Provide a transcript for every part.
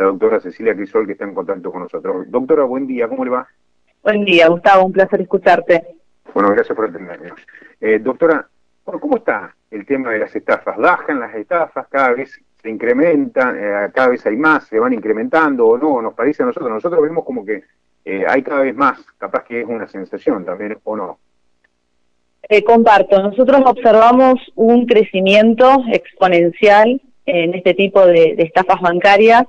la doctora Cecilia Crisol, que está en contacto con nosotros. Doctora, buen día, ¿cómo le va? Buen día, Gustavo, un placer escucharte. Bueno, gracias por atenderme. Eh, doctora, ¿cómo está el tema de las estafas? ¿Bajan las estafas? ¿Cada vez se incrementan? Eh, ¿Cada vez hay más? ¿Se van incrementando o no? Nos parece a nosotros. Nosotros vemos como que eh, hay cada vez más. Capaz que es una sensación también, ¿o no? Eh, comparto. Nosotros observamos un crecimiento exponencial en este tipo de estafas bancarias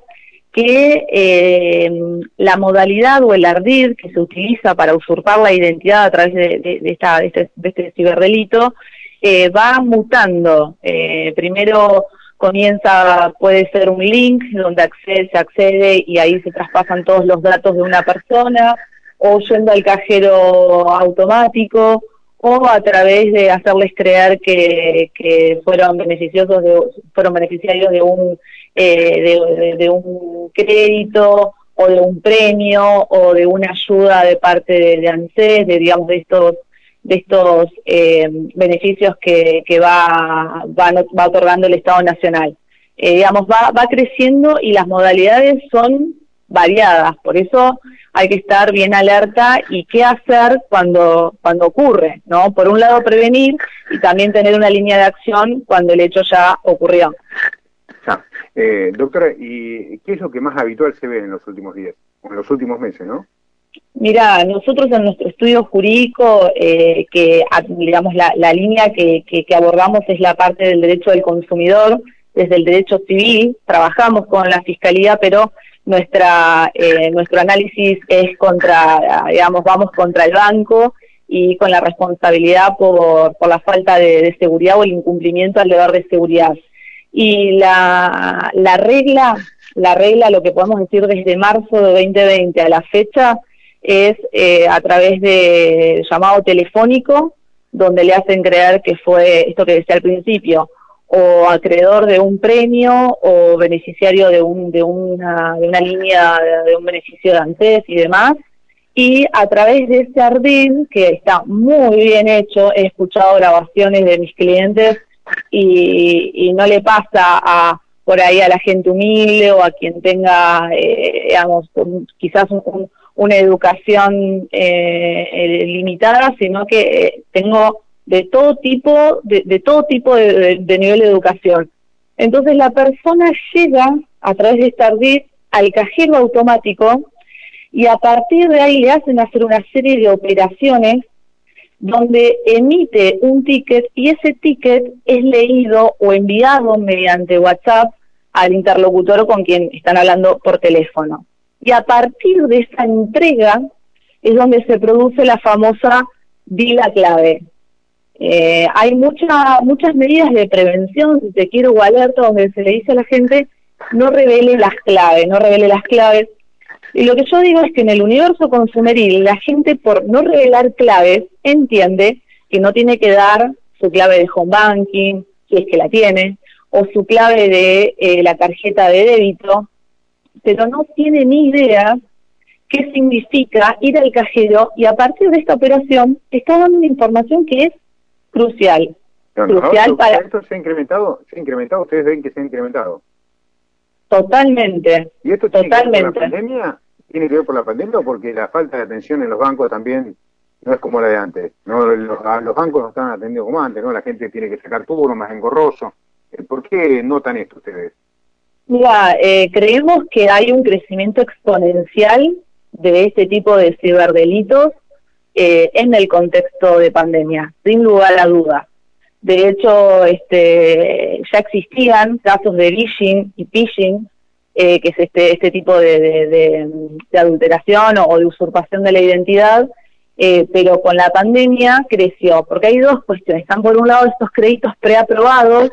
que eh, la modalidad o el ardid que se utiliza para usurpar la identidad a través de, esta, de, este, este ciberdelito eh, va mutando. Eh, primero comienza, puede ser un link donde accede, se accede y ahí se traspasan todos los datos de una persona, o yendo al cajero automático, o a través de hacerles creer que, que fueron beneficiosos de, fueron beneficiarios de un eh, de, un crédito o de un premio o de una ayuda de parte de, ANSES, de digamos de estos de estos eh, beneficios que, que va, va, va otorgando el Estado Nacional. Eh, digamos, va, va creciendo y las modalidades son variadas, por eso hay que estar bien alerta y qué hacer cuando, cuando ocurre, ¿no? Por un lado prevenir y también tener una línea de acción cuando el hecho ya ocurrió. Eh, doctora, ¿y qué es lo que más habitual se ve en los últimos días, en los últimos meses, no? Mira, nosotros en nuestro estudio jurídico, eh, que digamos la, línea que, que, abordamos es la parte del derecho del consumidor, desde el derecho civil, trabajamos con la fiscalía, pero nuestra eh, nuestro análisis es contra, digamos, vamos contra el banco y con la responsabilidad por, por la falta de seguridad o el incumplimiento al deber de seguridad. Y la, la regla, la regla, lo que podemos decir desde marzo de 2020 a la fecha, es eh, a través de llamado telefónico, donde le hacen creer que fue esto que decía al principio, o acreedor de un premio o beneficiario de, un, de, una, de una línea de, un beneficio de ANSES y demás. Y a través de ese ardid, que está muy bien hecho, he escuchado grabaciones de mis clientes y, no le pasa a por ahí a la gente humilde o a quien tenga, eh, digamos, quizás una educación eh, limitada, sino que eh, tengo de todo tipo, de, todo tipo de, nivel de educación. Entonces la persona llega a través de esta al cajero automático y a partir de ahí le hacen hacer una serie de operaciones donde emite un ticket y ese ticket es leído o enviado mediante WhatsApp al interlocutor con quien están hablando por teléfono. Y a partir de esa entrega es donde se produce la famosa dila clave. Eh, hay mucha, muchas medidas de prevención, si te quiero o donde se le dice a la gente no revele las claves, no revele las claves, y lo que yo digo es que en el universo consumeril la gente por no revelar claves entiende que no tiene que dar su clave de home banking, si es que la tiene, o su clave de eh, la tarjeta de débito, pero no tiene ni idea qué significa ir al cajero y a partir de esta operación está dando una información que es crucial. crucial para... ¿Esto se ha incrementado? ¿Se ha incrementado? ¿Ustedes ven que se ha incrementado? Totalmente. ¿Y esto tiene que ver por la pandemia? ¿Tiene que ver por la pandemia o porque la falta de atención en los bancos también no es como la de antes? ¿no? Los, bancos no están atendiendo como antes, ¿no? La gente tiene que sacar turno más engorroso. Eh, ¿Por qué notan esto ustedes? Mira, eh, creemos que hay un crecimiento exponencial de este tipo de ciberdelitos eh, en el contexto de pandemia, sin lugar a duda. De hecho, este, ya existían casos de phishing y phishing, eh, que es este, este tipo de, adulteración o, de usurpación de la identidad, eh, pero con la pandemia creció, porque hay dos cuestiones. Están por un lado estos créditos preaprobados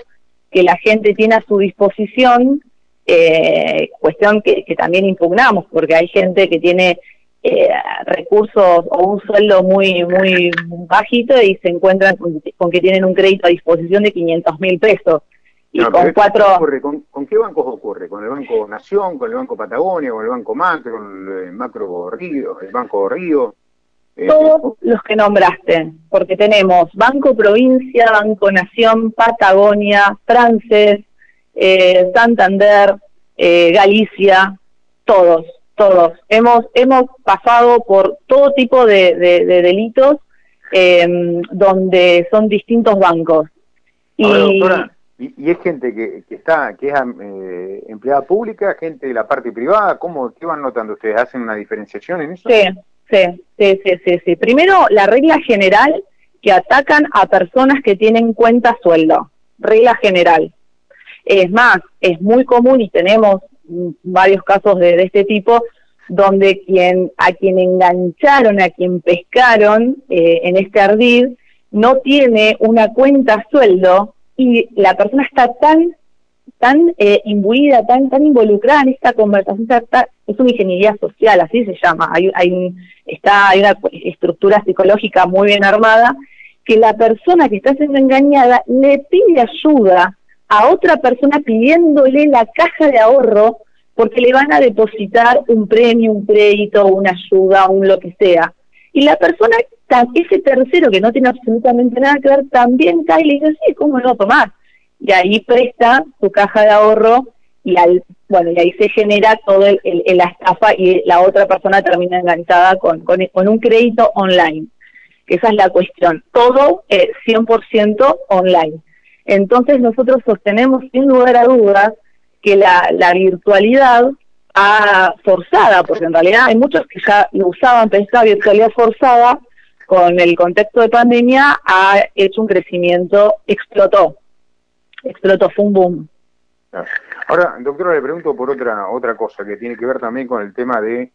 que la gente tiene a su disposición, eh, cuestión que, que también impugnamos, porque hay gente que tiene eh, recursos o un sueldo muy muy bajito y se encuentran con, que tienen un crédito a disposición de 500 mil pesos. Y con cuatro... ¿Con, qué bancos ocurre? ¿Con el Banco Nación, con el Banco Patagonia, con el Banco Macro, con el Macro Río, el Banco Río? Eh, Todos los que nombraste, porque tenemos Banco Provincia, Banco Nación, Patagonia, Frances, eh, Santander, Galicia, Todos, todos. Hemos, hemos pasado por todo tipo de, delitos em, donde son distintos bancos. y, y, es gente que, está, que es eh, empleada pública, gente de la parte privada, ¿cómo, qué van notando ustedes? ¿Hacen una diferenciación en eso? Sí, sí, sí, sí, sí. sí. Primero, la regla general que atacan a personas que tienen cuenta sueldo, regla general. Es más, es muy común y tenemos varios casos de, este tipo donde quien a quien engancharon, a quien pescaron eh, en este ardid, no tiene una cuenta sueldo y la persona está tan tan eh, imbuida, tan tan involucrada en esta conversación, es una ingeniería social, así se llama, hay, hay, está, hay una estructura psicológica muy bien armada, que la persona que está siendo engañada le pide ayuda a otra persona pidiéndole la caja de ahorro porque le van a depositar un premio, un crédito, una ayuda, un lo que sea. Y la persona, ese tercero que no tiene absolutamente nada que ver, también cae y le dice, sí, ¿cómo no tomar? Y ahí presta su caja de ahorro y al, bueno, y ahí se genera todo el, la estafa y la otra persona termina enganchada con, con, un crédito online. Esa es la cuestión. Todo eh, 100% online. Entonces nosotros sostenemos sin lugar a dudas que la, la virtualidad ha forzada, porque en realidad hay muchos que ya lo usaban, pero esta virtualidad forzada con el contexto de pandemia ha hecho un crecimiento, explotó, explotó, fue un boom. Ahora, doctora, le pregunto por otra otra cosa que tiene que ver también con el tema de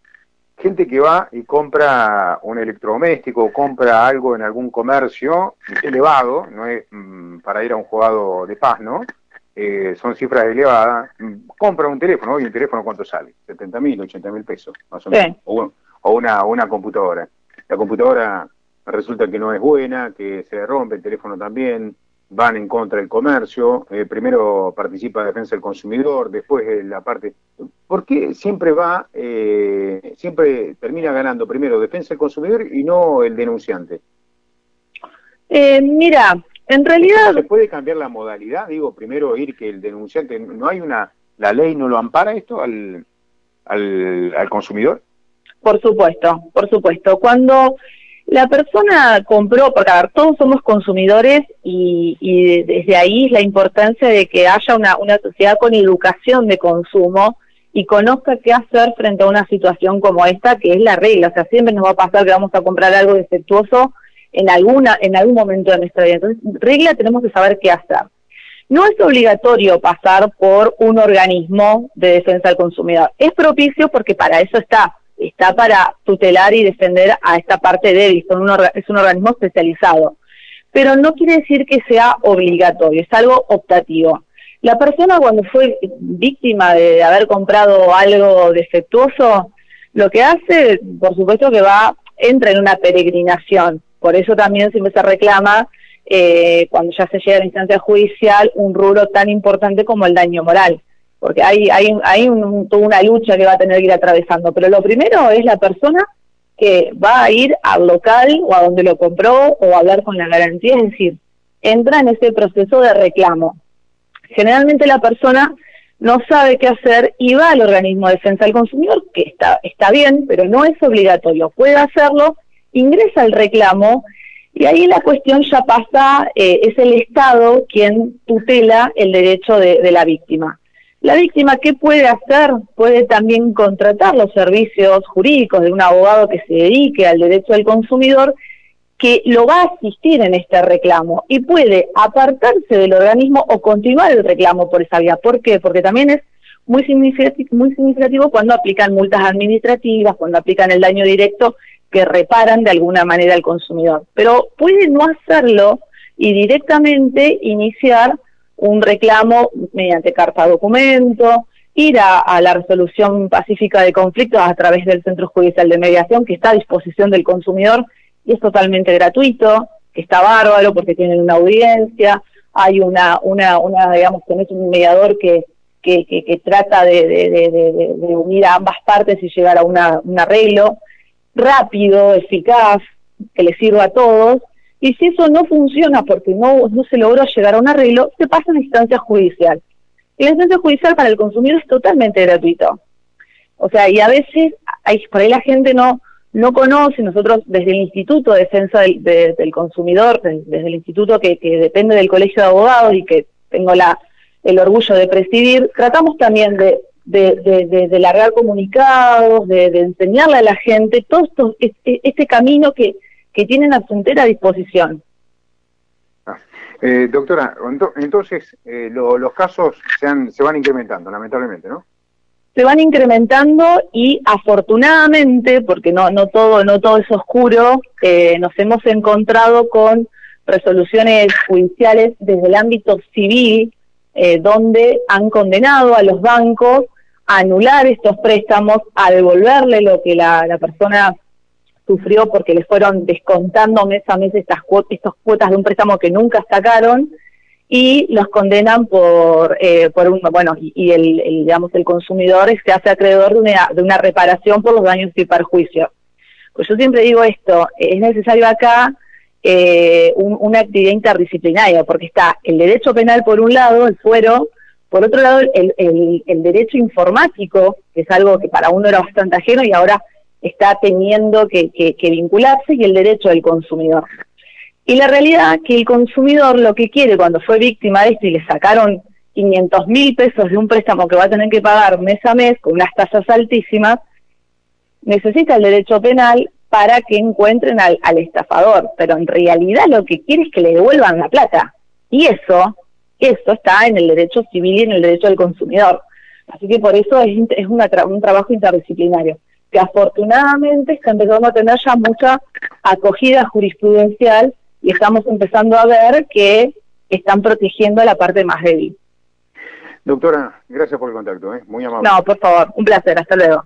gente que va y compra un electrodoméstico, compra algo en algún comercio elevado, no es mm, para ir a un jugado de paz, ¿no? Eh, son cifras elevadas, compra un teléfono, hoy un teléfono cuánto sale, 70 mil, 80 mil pesos, más o menos, o, una, una computadora. La computadora resulta que no es buena, que se rompe, el teléfono también, van en contra del comercio, eh, primero participa defensa del consumidor, después la parte... ¿Por qué siempre va, eh, siempre termina ganando primero defensa del consumidor y no el denunciante? mira, en realidad... ¿Se puede cambiar la modalidad? Digo, primero ir que el denunciante, ¿no hay una, la ley no lo ampara esto al, al, al consumidor? Por supuesto, por supuesto. Cuando la persona compró, porque a ver, todos somos consumidores y, y, desde ahí es la importancia de que haya una, una sociedad con educación de consumo y conozca qué hacer frente a una situación como esta, que es la regla. O sea, siempre nos va a pasar que vamos a comprar algo defectuoso en, alguna, en algún momento de nuestra vida. Entonces, regla tenemos que saber qué hacer. No es obligatorio pasar por un organismo de defensa del consumidor. Es propicio porque para eso está. Está para tutelar y defender a esta parte débil. Son es un organismo especializado. Pero no quiere decir que sea obligatorio, es algo optativo. La persona cuando fue víctima de haber comprado algo defectuoso, lo que hace, por supuesto que va, entra en una peregrinación por eso también siempre se reclama, eh, cuando ya se llega a la instancia judicial, un rubro tan importante como el daño moral, porque hay, hay, hay toda una lucha que va a tener que ir atravesando. Pero lo primero es la persona que va a ir al local o a donde lo compró o a hablar con la garantía, es decir, entra en ese proceso de reclamo. Generalmente la persona no sabe qué hacer y va al organismo de defensa del consumidor, que está, está bien, pero no es obligatorio, puede hacerlo ingresa el reclamo y ahí la cuestión ya pasa, eh, es el Estado quien tutela el derecho de, la víctima. La víctima, ¿qué puede hacer? Puede también contratar los servicios jurídicos de un abogado que se dedique al derecho del consumidor, que lo va a asistir en este reclamo y puede apartarse del organismo o continuar el reclamo por esa vía. ¿Por qué? Porque también es muy significativo, muy significativo cuando aplican multas administrativas, cuando aplican el daño directo que reparan de alguna manera al consumidor. Pero puede no hacerlo y directamente iniciar un reclamo mediante carta documento, ir a, la resolución pacífica de conflictos a través del Centro Judicial de Mediación que está a disposición del consumidor y es totalmente gratuito, que está bárbaro porque tienen una audiencia, hay una, una, una digamos, tenés un mediador que, que, que, trata de, de, unir a ambas partes y llegar a una, un arreglo rápido, eficaz, que le sirva a todos, y si eso no funciona porque no, no se logró llegar a un arreglo, se pasa a instancia judicial. Y la instancia judicial para el consumidor es totalmente gratuito. O sea, y a veces hay, por ahí la gente no no conoce, nosotros desde el Instituto de Defensa del, Consumidor, desde el instituto que, depende del Colegio de Abogados y que tengo la, el orgullo de presidir, tratamos también de, de, largar comunicados, de, enseñarle a la gente todo esto, este camino que, que tienen a su entera disposición. Ah, eh, doctora, entonces eh, los casos se, han, se van incrementando, lamentablemente, ¿no? se van incrementando y afortunadamente, porque no, no, todo, no todo es oscuro, eh, nos hemos encontrado con resoluciones judiciales desde el ámbito civil, eh, donde han condenado a los bancos a anular estos préstamos, a devolverle lo que la, la persona sufrió porque le fueron descontando mes a mes estas cuotas, estas cuotas de un préstamo que nunca sacaron y los condenan por, eh, por un, bueno, y, el, digamos, el consumidor se hace acreedor de una, de una reparación por los daños y perjuicios. Pues yo siempre digo esto, es necesario acá eh, una actividad interdisciplinaria, porque está el derecho penal por un lado, el fuero, por otro lado el, el, derecho informático, que es algo que para uno era bastante ajeno y ahora está teniendo que, que, vincularse, y el derecho del consumidor. Y la realidad que el consumidor lo que quiere cuando fue víctima de esto y le sacaron 500 mil pesos de un préstamo que va a tener que pagar mes a mes con unas tasas altísimas, necesita el derecho penal para que encuentren al, estafador, pero en realidad lo que quiere es que le devuelvan la plata. Y eso, eso está en el derecho civil y en el derecho del consumidor. Así que por eso es, es un trabajo interdisciplinario, que afortunadamente está empezando a tener ya mucha acogida jurisprudencial y estamos empezando a ver que están protegiendo la parte más débil. Doctora, gracias por el contacto, ¿eh? muy amable. No, por favor, un placer, hasta luego.